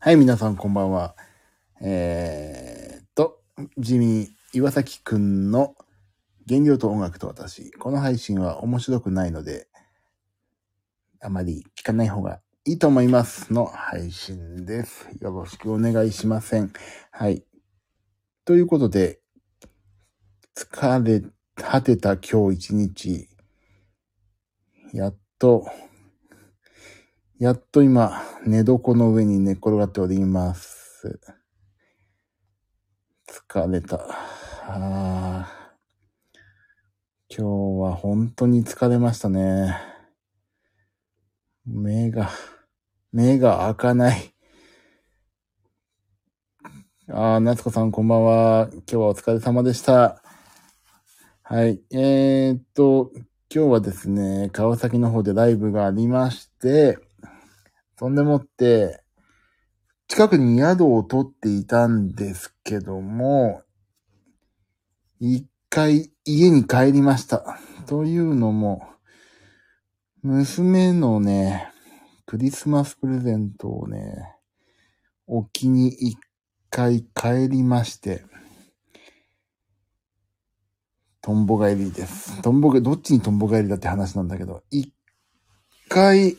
はい、皆さんこんばんは。えー、っと、ジミー岩崎くんの原料と音楽と私。この配信は面白くないので、あまり聞かない方がいいと思いますの配信です。よろしくお願いしません。はい。ということで、疲れ果てた今日一日、やっと、やっと今、寝床の上に寝っ転がっております。疲れた。あ今日は本当に疲れましたね。目が、目が開かない。あー、夏子さんこんばんは。今日はお疲れ様でした。はい。えー、っと、今日はですね、川崎の方でライブがありまして、そんでもって、近くに宿を取っていたんですけども、一回家に帰りました。というのも、娘のね、クリスマスプレゼントをね、置きに一回帰りまして、トンボ帰りです。トンボが、どっちにトンボ帰りだって話なんだけど、一回、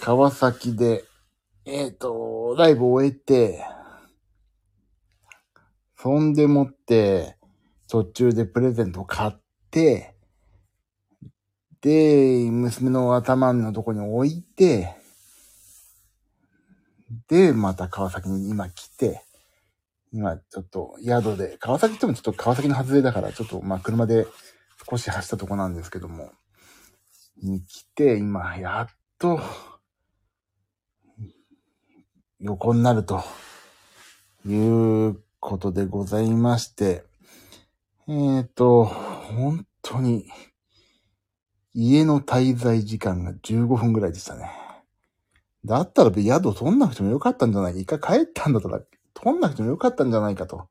川崎で、えっ、と、ライブを終えて、そんでもって、途中でプレゼントを買って、で、娘の頭のとこに置いて、で、また川崎に今来て、今ちょっと宿で、川崎ってもちょっと川崎の外れだから、ちょっとまあ車で少し走ったとこなんですけども、に来て、今やっと、横になるということでございまして、えっ、と、本当に、家の滞在時間が15分ぐらいでしたね。だったら宿取んなくてもよかったんじゃないか。一回帰ったんだったら取んなくてもよかったんじゃないかと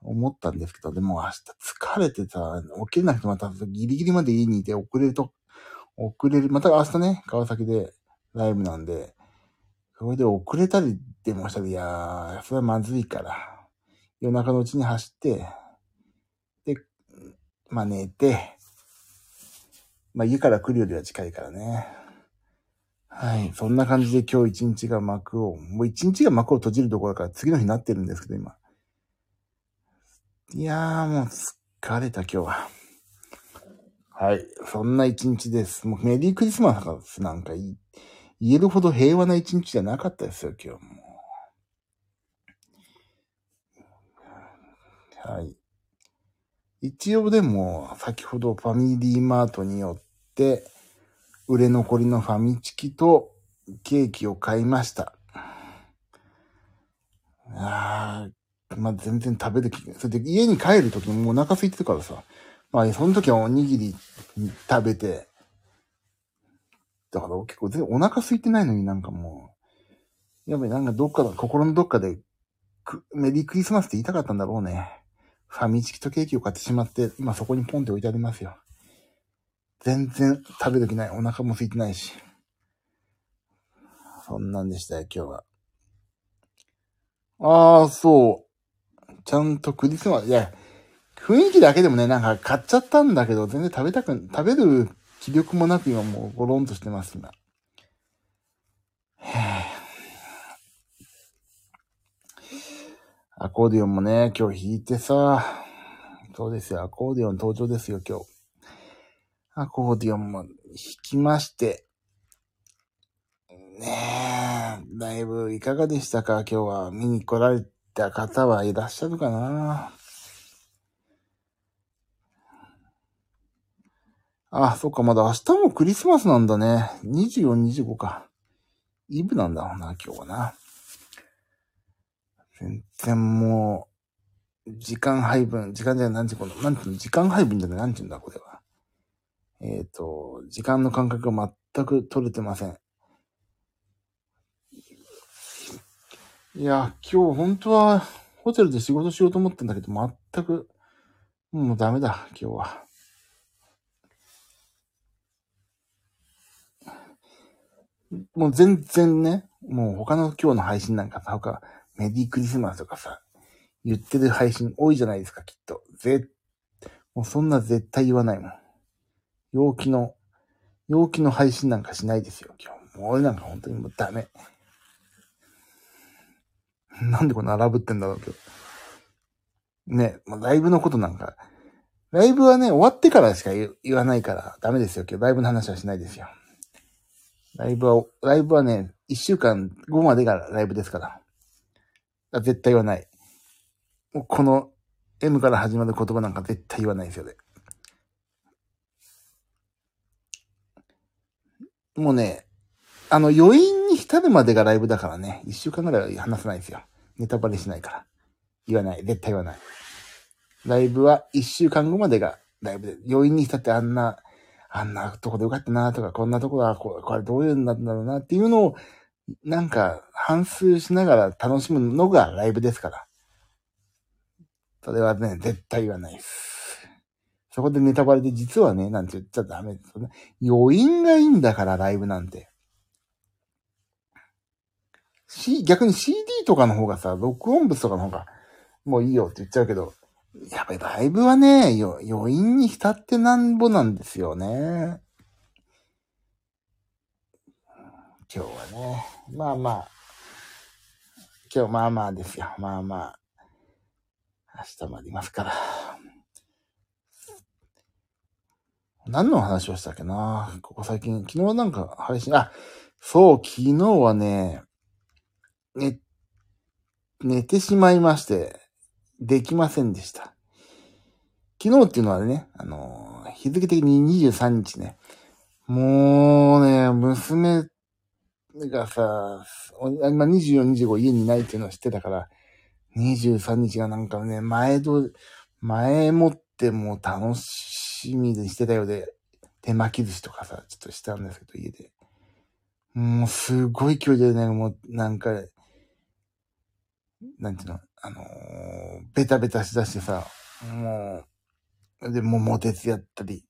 思ったんですけど、でも明日疲れてさ、起きれなくてまたギリギリまで家にいて遅れると、遅れる、また明日ね、川崎でライブなんで、それで遅れたりでもしたら、いやー、それはまずいから、夜中のうちに走って、で、まあ寝て、まあ家から来るよりは近いからね。はい。そんな感じで今日一日が幕を、もう一日が幕を閉じるところから次の日になってるんですけど、今。いやーもう疲れた今日は。はい。そんな一日です。もうメリークリスマスなんかいい言えるほど平和な一日じゃなかったですよ、今日も。はい。一応でも、先ほどファミリーマートによって、売れ残りのファミチキとケーキを買いました。あー、まあ、全然食べる気が、それで家に帰るときもうお腹空いてるからさ、まあ、その時はおにぎり食べて、だから結構全然お腹空いてないのになんかもう、やっぱりなんかどっかの、心のどっかで、メリークリスマスって言いたかったんだろうね。ファミチキとケーキを買ってしまって、今そこにポンって置いてありますよ。全然食べる気ない。お腹も空いてないし。そんなんでしたよ、今日は。ああ、そう。ちゃんとクリスマス、いや、雰囲気だけでもね、なんか買っちゃったんだけど、全然食べたく、食べる気力もなく今もうゴロンとしてます、今。へえアコーディオンもね、今日弾いてさ、そうですよ、アコーディオン登場ですよ、今日。アコーディオンも弾きまして。ねえ、ライブいかがでしたか今日は見に来られた方はいらっしゃるかなあ、そっか、まだ明日もクリスマスなんだね。24、25か。イブなんだろうな、今日はな。全然もう、時間配分、時間じゃない、なんていうの、なんていうの、時間配分じゃない、なんていうんだ、これは。えっ、と、時間の感覚が全く取れてません。いや、今日本当はホテルで仕事しようと思ったんだけど、全く、もうダメだ、今日は。もう全然ね、もう他の今日の配信なんかさ、他、メリークリスマスとかさ、言ってる配信多いじゃないですか、きっと。ぜ、もうそんな絶対言わないもん。陽気の、陽気の配信なんかしないですよ、今日。もう俺なんか本当にもうダメ。なんでこんな荒ぶってんだろうけど。ね、もうライブのことなんか、ライブはね、終わってからしか言わないからダメですよ。今日ライブの話はしないですよ。ライブは、ライブはね、一週間後までがライブですから。絶対言わない。もうこの M から始まる言葉なんか絶対言わないですよね。もうね、あの余韻に浸るまでがライブだからね、一週間ぐらい話さないですよ。ネタバレしないから。言わない。絶対言わない。ライブは一週間後までがライブで、余韻に浸ってあんな、あんなとこでよかったなとか、こんなとこはここれどういうんだったんだろうなっていうのを、なんか反数しながら楽しむのがライブですから。それはね、絶対言わないです。そこでネタバレで実はね、なんて言っちゃダメですよね。余韻がいいんだから、ライブなんて。C、逆に CD とかの方がさ、録音物とかの方が、もういいよって言っちゃうけど、やっぱりライブはね、余韻に浸ってなんぼなんですよね。今日はね。まあまあ。今日まあまあですよ。まあまあ。明日もありますから。何の話をしたっけな？ここ最近。昨日なんか配信、あ、そう、昨日はね、寝、寝てしまいまして、できませんでした。昨日っていうのはね、あの、日付的に23日ね。もうね、娘がさ、今24、25家にいないっていうのを知ってたから、23日がなんかね、前と、前もってもう楽しみにしてたようで、手巻き寿司とかさ、ちょっとしたんですけど、家で。もうすごい勢いでね、もうなんか、なんていうの、あのー、ベタベタしだしてさ、もう、で、桃鉄やったり、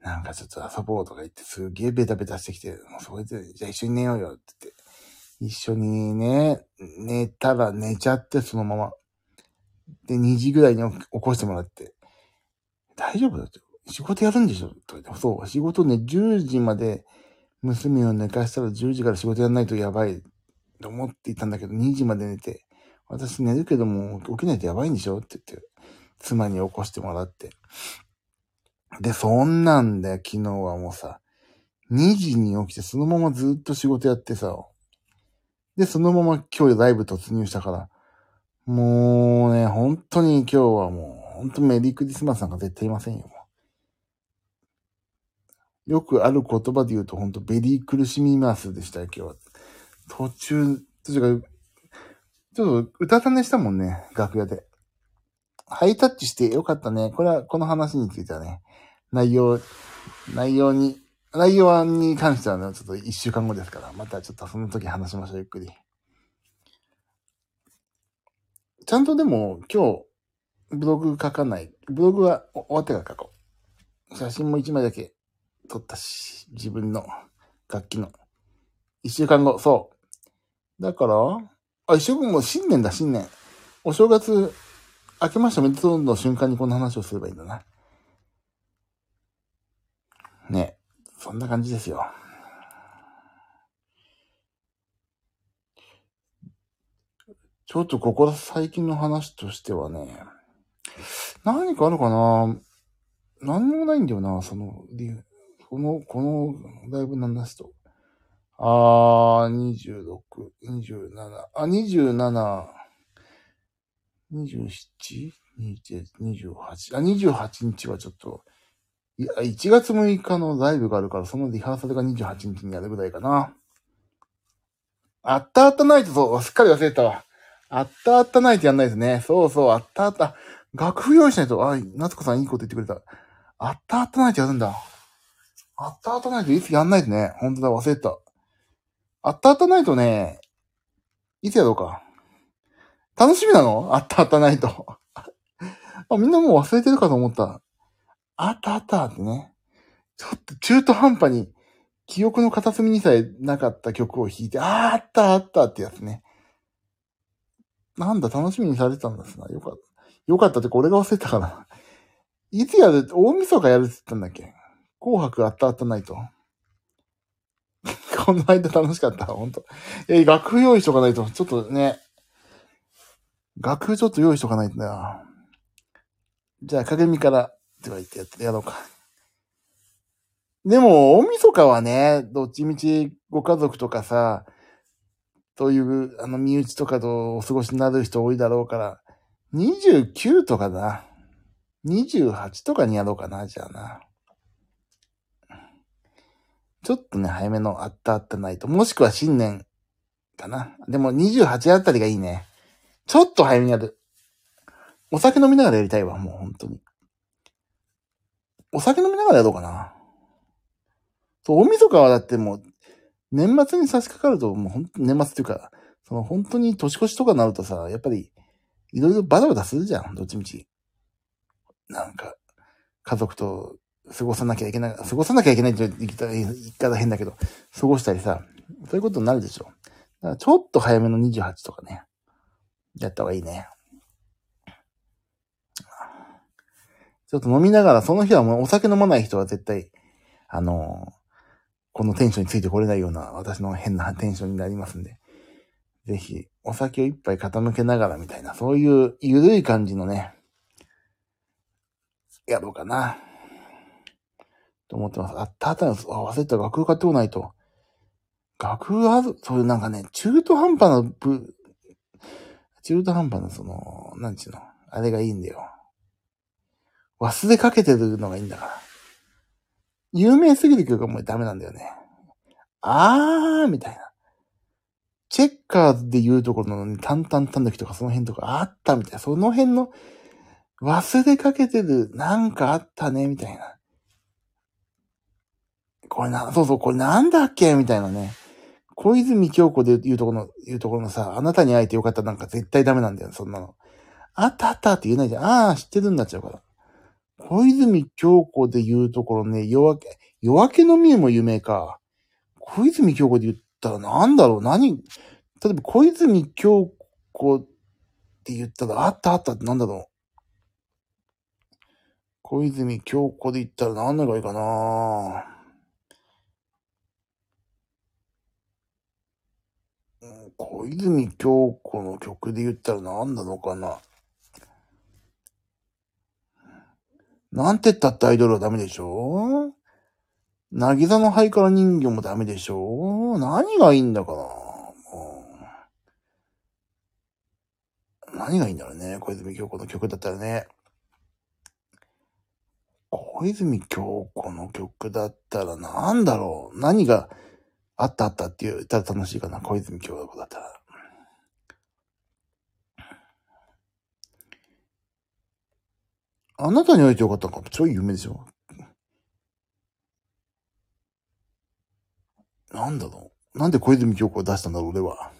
なんかちょっと遊ぼうとか言ってすげえベタベタしてきて、もうそれで、じゃあ一緒に寝ようよって言って、一緒にね、寝たら寝ちゃってそのまま。で、2時ぐらいに起こしてもらって、大丈夫だって。仕事やるんでしょ？とか言ってそう、仕事ね、10時まで娘を寝かしたら10時から仕事やらないとやばいと思っていたんだけど、2時まで寝て、私寝るけども起きないとやばいんでしょ？って言って、妻に起こしてもらって。で、そんなんだよ、昨日はもうさ、2時に起きてそのままずっと仕事やってさ、で、そのまま今日ライブ突入したから、もうね、本当に今日はもう、本当メリークリスマスなんか絶対言いませんよ。よくある言葉で言うと、本当ベリー苦しみますでしたよ、今日は。途中、途中か、ちょっとうたた寝したもんね、楽屋で。ハイタッチしてよかったね。これは、この話についてはね、内容、内容に、内容に関してはね、ちょっと一週間後ですから、またちょっとその時話しましょう、ゆっくり。ちゃんとでも、今日、ブログ書かない。ブログは終わってから書こう。写真も一枚だけ撮ったし、自分の楽器の。一週間後、そう。だから、あ、一週間も新年だ、新年。お正月、明けましておめでとうの瞬間にこんな話をすればいいんだな。ね。そんな感じですよ。ちょっとここ最近の話としてはね、何かあるかな何にもないんだよな、その理由。この、このライブの話と。あー、26、27、あ、27、27、28、あ、28日はちょっと、いや、1月6日のライブがあるから、そのリハーサルが28日にやるぐらいかな。あったあったナイト、そう、すっかり忘れたわ。あったあったナイトやんないですね。そうそう、あったあった。楽譜用意しないと、あ、夏子さんいいこと言ってくれた。あったあったナイトやるんだ。あったあったナイトいつやんないとね。ほんとだ、忘れた。あったあったナイトね、いつやろうか。楽しみなの？あったあったナイト。あ、みんなもう忘れてるかと思った。あったあったってね。ちょっと中途半端に記憶の片隅にさえなかった曲を弾いて、ああったあったってやつね。なんだ、楽しみにされてたんですな。よかった。よかったってこれが忘れたかな。いつやる、大晦日やるって言ったんだっけ？紅白あったあったないと。この間楽しかった、ほんと。え、楽譜用意しとかないと、ちょっとね、楽譜ちょっと用意しとかないとな。じゃあ、鏡から、って言ってやってやろうか。でも、大晦日はね、どっちみちご家族とかさ、という、あの、身内とかとお過ごしになる人多いだろうから、29とかだ。28とかにやろうかな、じゃあな。ちょっとね、早めのあったあったないと。もしくは新年かな。でも28あたりがいいね。ちょっと早めにやる。お酒飲みながらやりたいわ、もう本当に。お酒飲みながらやろうかな。そう、大晦日はだってもう、年末に差し掛かると、もう本当年末っていうか、その本当に年越しとかになるとさ、やっぱり、いろいろバタバタするじゃん、どっちみち。なんか、家族と過ごさなきゃいけない、過ごさなきゃいけないって言ったら、言い方変だけど、過ごしたりさ、そういうことになるでしょ。だからちょっと早めの28とかね、やった方がいいね。ちょっと飲みながら、その日はもうお酒飲まない人は絶対、あのこのテンションについてこれないような私の変なテンションになりますんで、ぜひ、お酒を一杯傾けながらみたいな、そういうゆるい感じのね、やろうかな。と思ってます。あ、ただ、忘れた楽譜買ってこないと。楽譜ある、そういうなんかね、中途半端な部、中途半端なその、なんちゅうの、あれがいいんだよ。忘れかけてるのがいいんだから。有名すぎる曲はもうダメなんだよね。あー、みたいな。チェッカーズで言うところの、タンタンタンの時とかその辺とかあったみたいな。その辺の忘れかけてる、なんかあったね、みたいな。これな、そうそう、これなんだっけ？みたいなね。小泉京子で言うとこの、言うところのさ、あなたに会えてよかったなんか絶対ダメなんだよ、そんなの。あったあったって言えないじゃん。ああ、知ってるんなっちゃうから。小泉京子で言うところね、夜明け、夜明けの見えも有名か。小泉京子で言ったらなんだろう？何？例えば小泉京子って言ったらあったあったってなんだろう？小泉京子で言ったら何のがいいかな？小泉京子の曲で言ったら何なのかな？なんて言ったってアイドルはダメでしょ？なぎさのハイカラ人形もダメでしょ？何がいいんだかな？何がいいんだろうね。小泉京子の曲だったらね。小泉京子の曲だったらなんだろう？何があったあったって言ったら楽しいかな。小泉京子だったら。あなたに会えてよかったのか。ちょい有名でしょ。なんだろう。なんで小泉京子を出したんだろう俺は。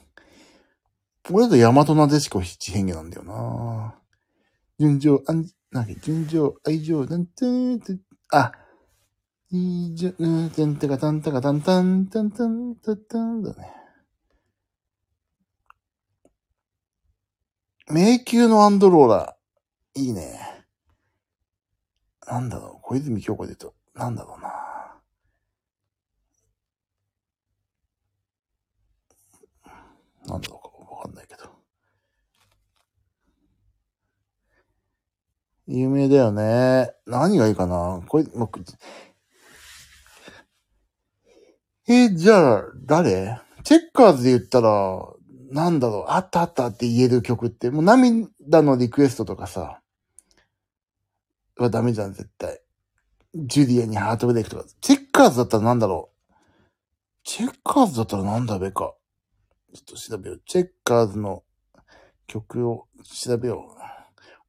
俺だと大和なでしこ七変化なんだよな。順調、安なんか、順調、愛情、なんて、あ、いいじゃ、うん、てんてかたんたかたんたん、たんたん、たたんだね。迷宮のアンドローラー、いいね。なんだろう、小泉京子で言うと、なんだろうな。なんだろうかわかんないけど。有名だよね。何がいいかな？これ、僕、え、じゃあ、誰？チェッカーズで言ったら、なんだろう、あったあったって言える曲って、もう涙のリクエストとかさ、はダメじゃん、絶対。ジュディアにハートブレイクとか。チェッカーズだったらなんだろう？チェッカーズだったらなんだべか。ちょっと調べよう。チェッカーズの曲を調べよ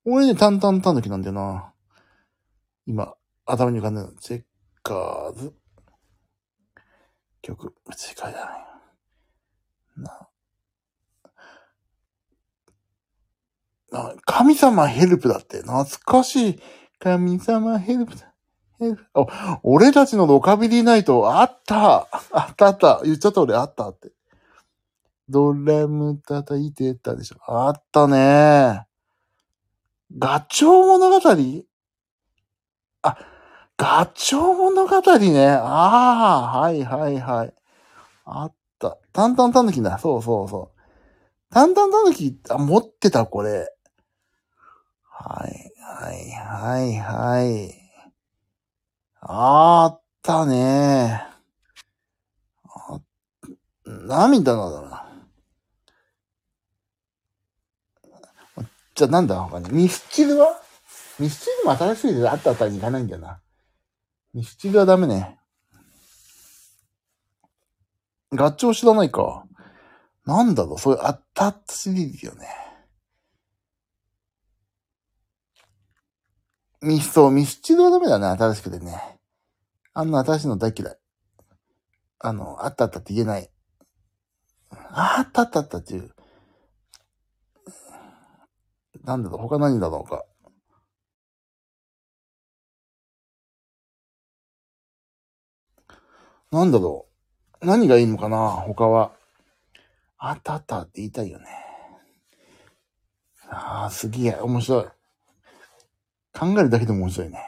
う。俺ね、タンタンタヌキなんだよな。今、頭に浮かんでるの。チェッカーズ。曲。正解だね。な。な、神様ヘルプだって。懐かしい。神様ヘルプだ。お俺たちのロカビリーナイト、あったあったあった言っちゃった俺、あったって。ドラム叩いてたでしょ。あったねガチョウ物語あ、ガチョウ物語ね。ああ、はいはいはい。あった。タンタンタヌキだ。そうそうそう。タンタンタヌキ、あ、持ってた、これ。はい、はい、はい、はい。あったね。あ涙なんだな。じゃあなんだ他に。ミスチルは？ミスチルも新しいであったあたりに行かないんだよな。ミスチルはダメね。ガチョウ知らないか。なんだろう、そういうあったったシリーズよね。ミス、そう、ミスチルはダメだね、新しくてね。あんな新しいの大嫌い。あの、あったあったって言えない。あったあったあったっていう。なんだろう、他何だろうか。なんだろう。何がいいのかな他は。あったあったって言いたいよね。ああ、すげえ、面白い。考えるだけでも面白いね。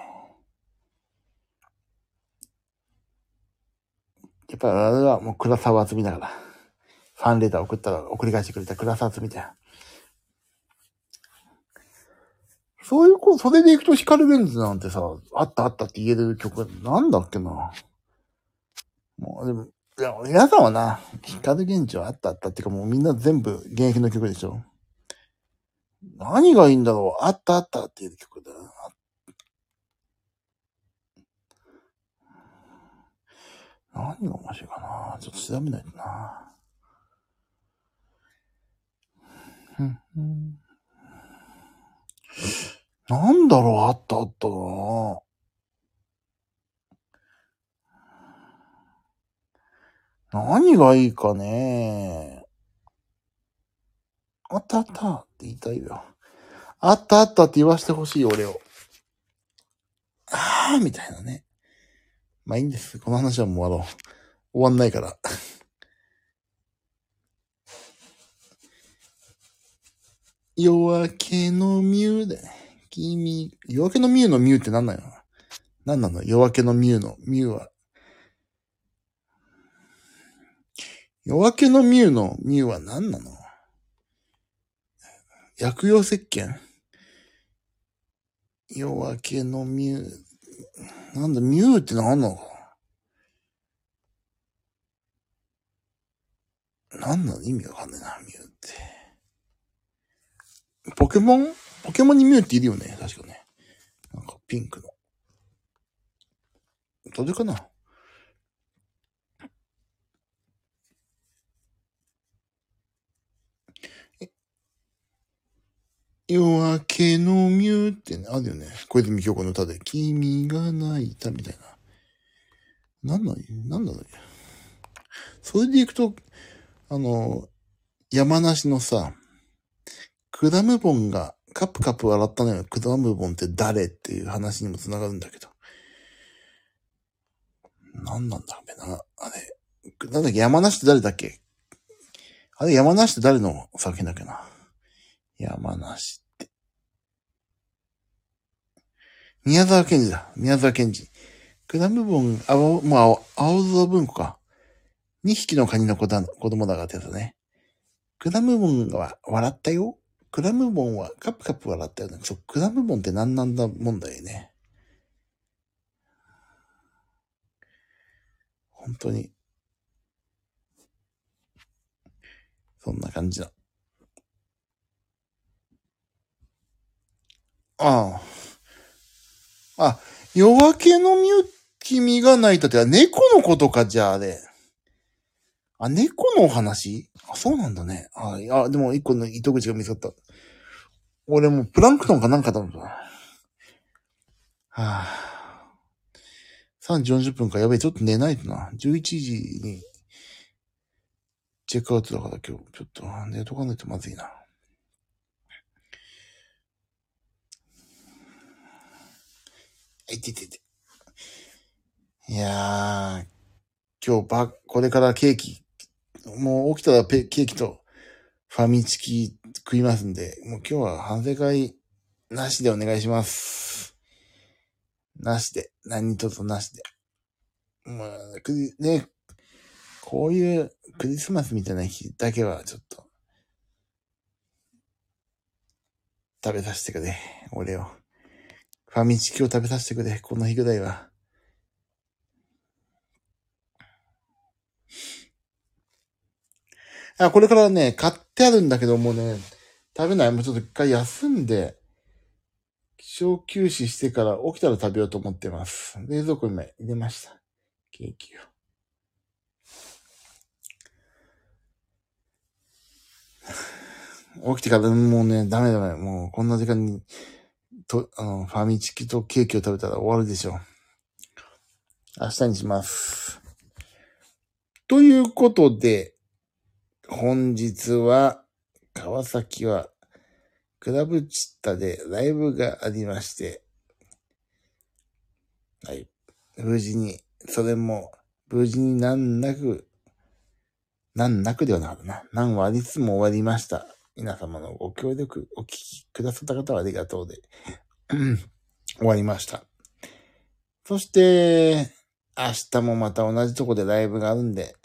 やっぱあれはもう倉沢淳美だから。ファンレター送ったら送り返してくれた倉沢淳美だよ。そういう子、それで行くと光 GENJI なんてさ、あったあったって言える曲、なんだっけな。もう、でも、いや、皆さんはな、光源氏はあったあったっていうかもうみんな全部現役の曲でしょ。何がいいんだろうあったあったっていう曲だよ。何が面白いかなちょっと調べないとな。なんだろうあったあったな何がいいかねあったあったって言いたいよ。あったあったって言わしてほしい、俺を。あーみたいなね。まあいいんです。この話はもう終わろう。終わんないから。夜明けのミューで、君、夜明けのミューのミューって何なの何なの夜明けのミューのミューは。夜明けのミューのミューは何なの？薬用石鹸？夜明けのミュー、なんだ、ミューって何なの？何なの？意味わかんないな、ミューって。ポケモン？ポケモンにミューっているよね確かね。なんかピンクの。どれかな？夜明けのミューってね、あるよね。小泉京子の歌で、君が泣いたみたいな。なんなんなんだろうそれで行くと、あの、山梨のさ、クラムボンがカップカップ笑ったのよ。クラムボンって誰っていう話にもつながるんだけど。なんなんだべな。あれ。なんだっけ山梨って誰だっけ？あれ山梨って誰の作品だっけな？山梨って。宮沢賢治だ。宮沢賢治。クラムボン、あ、もう青、青空文庫か。2匹のカニの子だ子供だがってやつね。クラムボンは笑ったよ。クラムボンはカプカプ笑ったよね。そう、クラムボンって何なんだ問題ね。本当に。そんな感じだ。ああ。あ、夜明けのミュ君が泣いたって、猫のことか、じゃああれ。あ、猫のお話？あ、そうなんだね。あ、いや、でも一個の糸口が見つかった。俺もプランクトンかなんかだもんな。はあ。3時40分か。やべえ、ちょっと寝ないとな。11時にチェックアウトだから今日、ちょっと寝とかないとまずいな。いててて。いやー、今日ば、これからケーキ、もう起きたらペケーキとファミチキ食いますんで、もう今日は反省会なしでお願いします。なしで。何とぞなしで。まあ、クリ、ね、こういうクリスマスみたいな日だけはちょっと、食べさせてくれ。俺を。ファミチキを食べさせてくれ。この日ぐらいは。あ、これからね、買ってあるんだけどもうね、食べない。もうちょっと一回休んで、小休止してから起きたら食べようと思ってます。冷蔵庫に入れました。ケーキを。起きてからもうね、ダメダメ。もうこんな時間に、と、あの、ファミチキとケーキを食べたら終わるでしょう。明日にします。ということで、本日は、川崎は、クラブチッタでライブがありまして、はい。無事に、それも、無事に難なく、難なくではなかったな。難はありつつも終わりました。皆様のご協力、お聞きくださった方はありがとうで、終わりました。そして、明日もまた同じとこでライブがあるんで、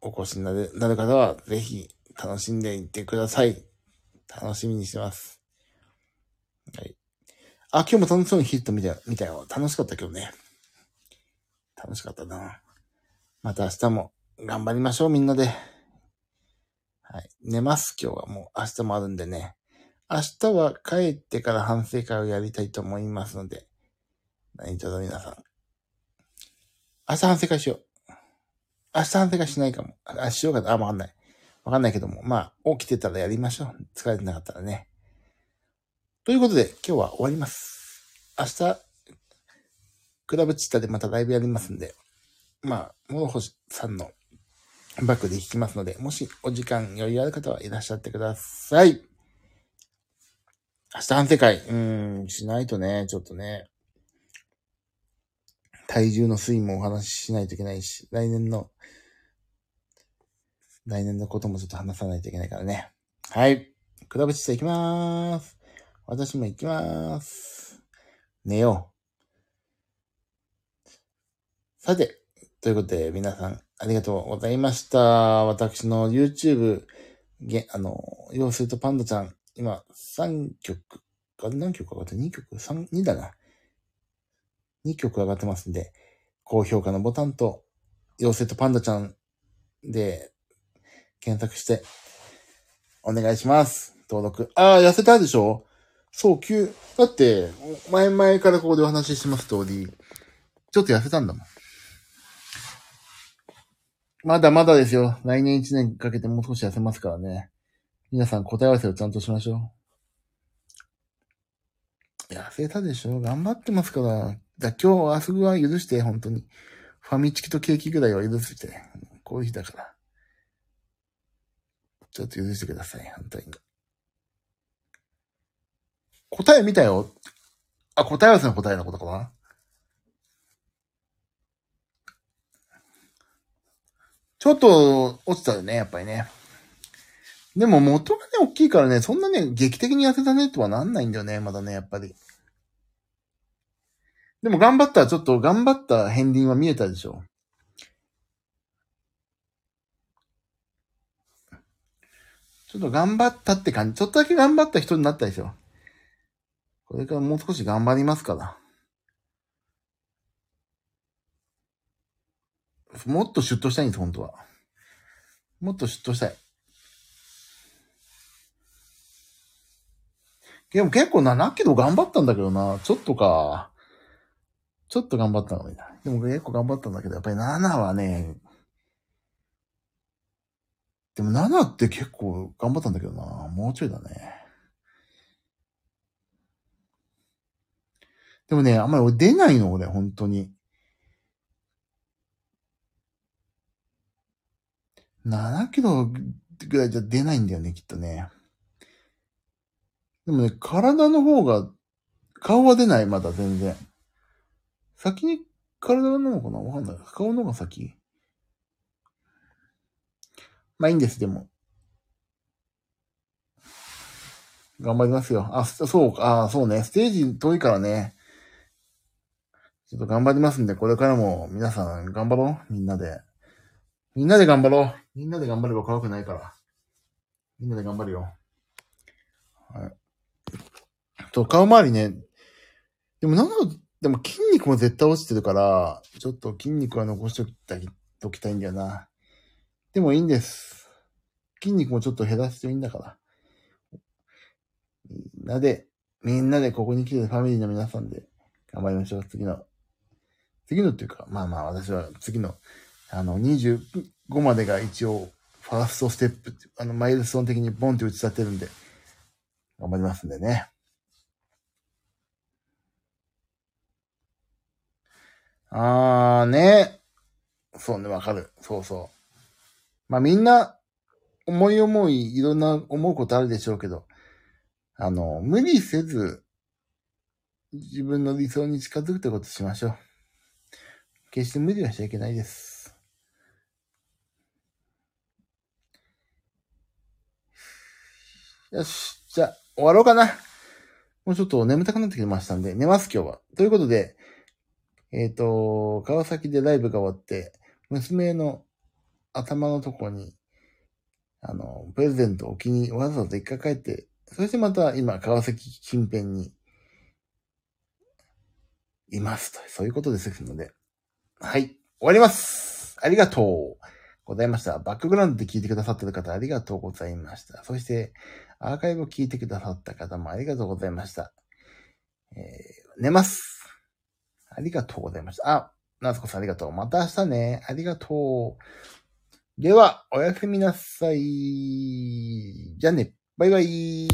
お越しになるなる方は、ぜひ楽しんでいってください。楽しみにしてます。はい。あ、今日も楽しそうにヒット見たよ。見たよ。楽しかったけどね。楽しかったな。また明日も頑張りましょう、みんなで。はい。寝ます、今日はもう明日もあるんでね。明日は帰ってから反省会をやりたいと思いますので。何卒皆さん。明日反省会しよう。明日反省会しないかも。あ、しようかな。あ、わかんない。わかんないけども。まあ、起きてたらやりましょう。疲れてなかったらね。ということで、今日は終わります。明日、クラブチッタでまたライブやりますんで、まあ、諸星さんのバックで弾きますので、もしお時間余裕ある方はいらっしゃってください。明日反省会、うん、しないとね、ちょっとね、体重の推移もお話ししないといけないし、来年の、来年のこともちょっと話さないといけないからね。はい。クラブチッタ行きまーす。私も行きまーす。寝よう。さて、ということで皆さんありがとうございました。私の YouTube、げあの、妖精とパンダちゃん、今3曲、あれ何曲上がって ?2 曲 ?3、2だな。2曲上がってますんで、高評価のボタンと、妖精とパンダちゃんで検索して、お願いします。登録。ああ、痩せたでしょ？そう、急。だって、前々からここでお話しします通り、ちょっと痩せたんだもん。まだまだですよ。来年1年かけてもう少し痩せますからね。皆さん答え合わせをちゃんとしましょう。痩せたでしょ？頑張ってますから。だ今日、明日は許して、本当に。ファミチキとケーキぐらいは許して。こういう日だから。ちょっと許してください、本当に。答え見たよ。あ、答え合わせの答えのことかな？ちょっと落ちたよね、やっぱりね。でも元がね、大きいからね、そんなね、劇的に痩せたねとはなんないんだよね、まだね、やっぱり。でも頑張ったら、ちょっと頑張った片鱗は見えたでしょ。ちょっと頑張ったって感じ。ちょっとだけ頑張った人になったでしょ。これからもう少し頑張りますから。もっとシュッとしたいんです、本当は。もっとシュッとしたい。でも結構7キロ頑張ったんだけどな。ちょっとか。ちょっと頑張ったのにな。でも結構頑張ったんだけど、やっぱり7はね、でも7って結構頑張ったんだけどな。もうちょいだね。でもね、あんまり俺出ないの、俺、本当に。7キロぐらいじゃ出ないんだよね、きっとね。でもね、体の方が、顔は出ない、まだ全然。先に体なのかな？わかんない。顔の方が先まあいいんです、でも。頑張りますよ。あ、そうか、あ、そうね。ステージ遠いからね。ちょっと頑張りますんで、これからも皆さん頑張ろう。みんなで。みんなで頑張ろう。みんなで頑張れば怖くないから。みんなで頑張るよ。はい。と、顔周りね。でもなんだでも筋肉も絶対落ちてるから、ちょっと筋肉は残しておきたいんだよな。でもいいんです。筋肉もちょっと減らしてもいいんだから。みんなで、みんなでここに来てるファミリーの皆さんで頑張りましょう。次の。次のっていうか、まあまあ私は次の、あの、20 5までが一応、ファーストステップあの、マイルストーン的にボンって打ち立てるんで、頑張りますんでね。あーね。そうね、わかる。そうそう。まあみんな、思い思い、いろんな思うことあるでしょうけど、あの、無理せず、自分の理想に近づくってことしましょう。決して無理はしちゃいけないです。よし。じゃあ、終わろうかな。もうちょっと眠たくなってきましたんで、寝ます今日は。ということで、えっ、ー、と、川崎でライブが終わって、娘の頭のとこに、あの、プレゼントを置きにわざわざ一回帰って、そしてまた今、川崎近辺にいますと。そういうことですので。はい。終わります。ありがとうございました。バックグラウンドで聞いてくださってる方ありがとうございました。そして、アーカイブを聞いてくださった方もありがとうございました。えー、寝ます。ありがとうございました。あ、夏子さんありがとう。また明日ね。ありがとう。では、おやすみなさい。じゃあね。バイバイ。